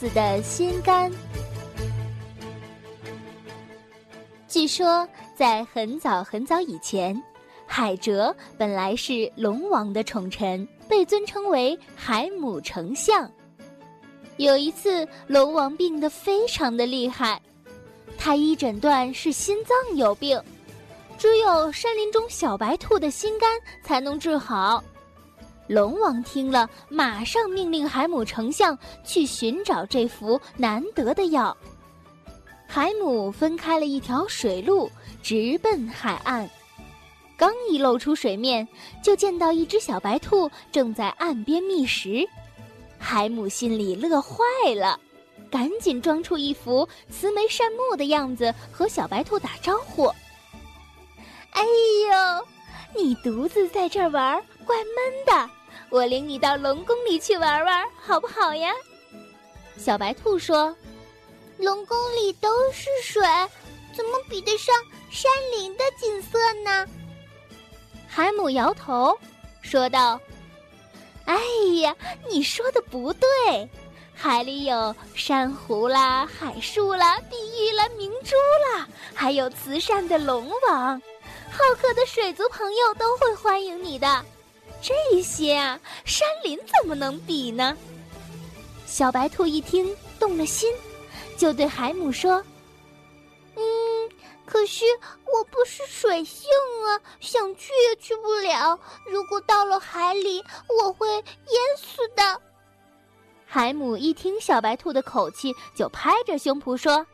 子的心肝。据说，在很早很早以前，海蜇本来是龙王的宠臣，被尊称为海母丞相。有一次，龙王病得非常的厉害，太医诊断是心脏有病，只有山林中小白兔的心肝才能治好。龙王听了，马上命令海姆丞相去寻找这幅难得的药。海姆分开了一条水路，直奔海岸。刚一露出水面，就见到一只小白兔正在岸边觅食。海姆心里乐坏了，赶紧装出一副慈眉善目的样子，和小白兔打招呼：“哎呦，你独自在这儿玩，怪闷的。”我领你到龙宫里去玩玩，好不好呀？小白兔说：“龙宫里都是水，怎么比得上山林的景色呢？”海姆摇头说道：“哎呀，你说的不对，海里有珊瑚啦、海树啦、碧玉啦、明珠啦，还有慈善的龙王，好客的水族朋友都会欢迎你的。”这些啊，山林怎么能比呢？小白兔一听动了心，就对海姆说：“嗯，可是我不是水性啊，想去也去不了。如果到了海里，我会淹死的。”海姆一听小白兔的口气，就拍着胸脯说：“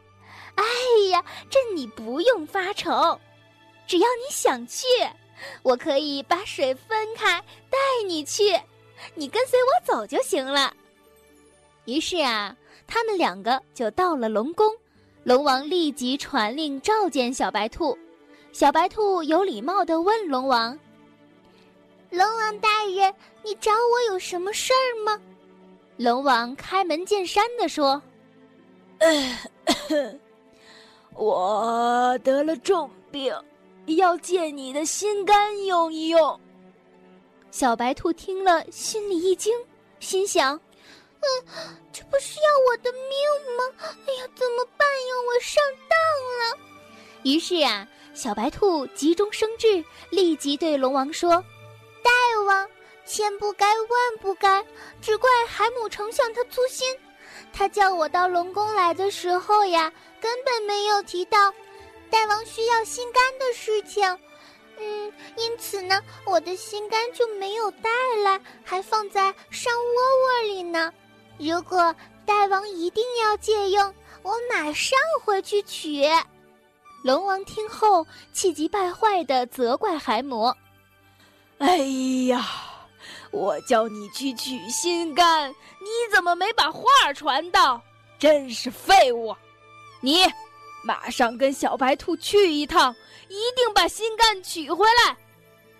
哎呀，这你不用发愁，只要你想去。”我可以把水分开，带你去，你跟随我走就行了。于是啊，他们两个就到了龙宫。龙王立即传令召见小白兔。小白兔有礼貌地问龙王：“龙王大人，你找我有什么事儿吗？”龙王开门见山地说：“ 我得了重病。”要借你的心肝用一用。小白兔听了，心里一惊，心想：“嗯，这不是要我的命吗？哎呀，怎么办呀？我上当了。”于是呀，小白兔急中生智，立即对龙王说：“大王，千不该万不该，只怪海姆丞相他粗心。他叫我到龙宫来的时候呀，根本没有提到。”大王需要心肝的事情，嗯，因此呢，我的心肝就没有带来，还放在山窝窝里呢。如果大王一定要借用，我马上回去取。龙王听后气急败坏的责怪海魔：“哎呀，我叫你去取心肝，你怎么没把话传到？真是废物！你。”马上跟小白兔去一趟，一定把心肝取回来。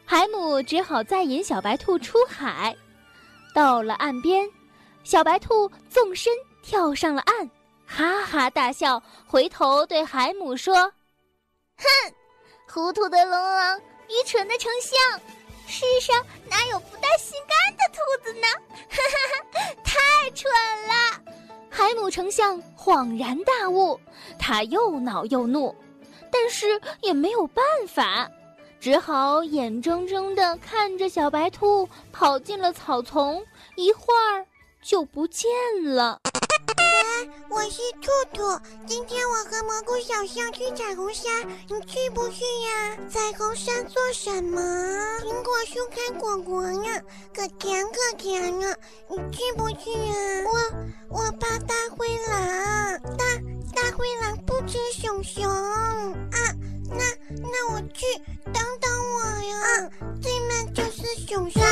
海姆只好再引小白兔出海。到了岸边，小白兔纵身跳上了岸，哈哈大笑，回头对海姆说：“哼，糊涂的龙王，愚蠢的丞相，世上哪有不带心肝的兔子呢？哈哈哈，太蠢了！”海姆丞相恍然大悟，他又恼又怒，但是也没有办法，只好眼睁睁地看着小白兔跑进了草丛，一会儿就不见了。我是兔兔，今天我和蘑菇小象去彩虹山，你去不去呀？彩虹山做什么？苹果树开果果呢，可甜可甜了，你去不去呀？我我怕大灰狼，大大灰狼不吃熊熊啊，那那我去，等等我呀，对面就是熊熊。